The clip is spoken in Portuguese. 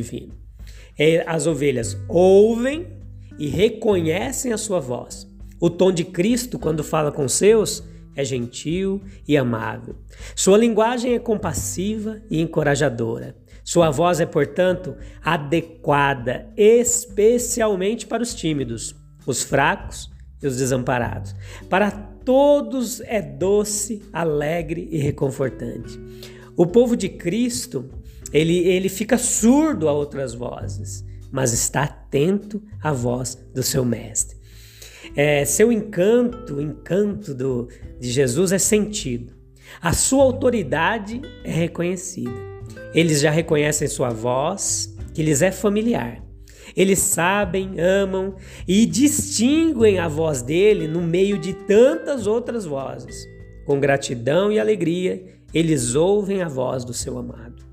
divino. É, as ovelhas ouvem e reconhecem a sua voz. O tom de Cristo, quando fala com seus, é gentil e amável. Sua linguagem é compassiva e encorajadora. Sua voz é, portanto, adequada especialmente para os tímidos, os fracos e os desamparados. Para todos é doce, alegre e reconfortante. O povo de Cristo, ele, ele fica surdo a outras vozes, mas está atento à voz do seu mestre. É, seu encanto, o encanto do, de Jesus é sentido. A sua autoridade é reconhecida. Eles já reconhecem sua voz, que lhes é familiar. Eles sabem, amam e distinguem a voz dele no meio de tantas outras vozes. Com gratidão e alegria, eles ouvem a voz do seu amado.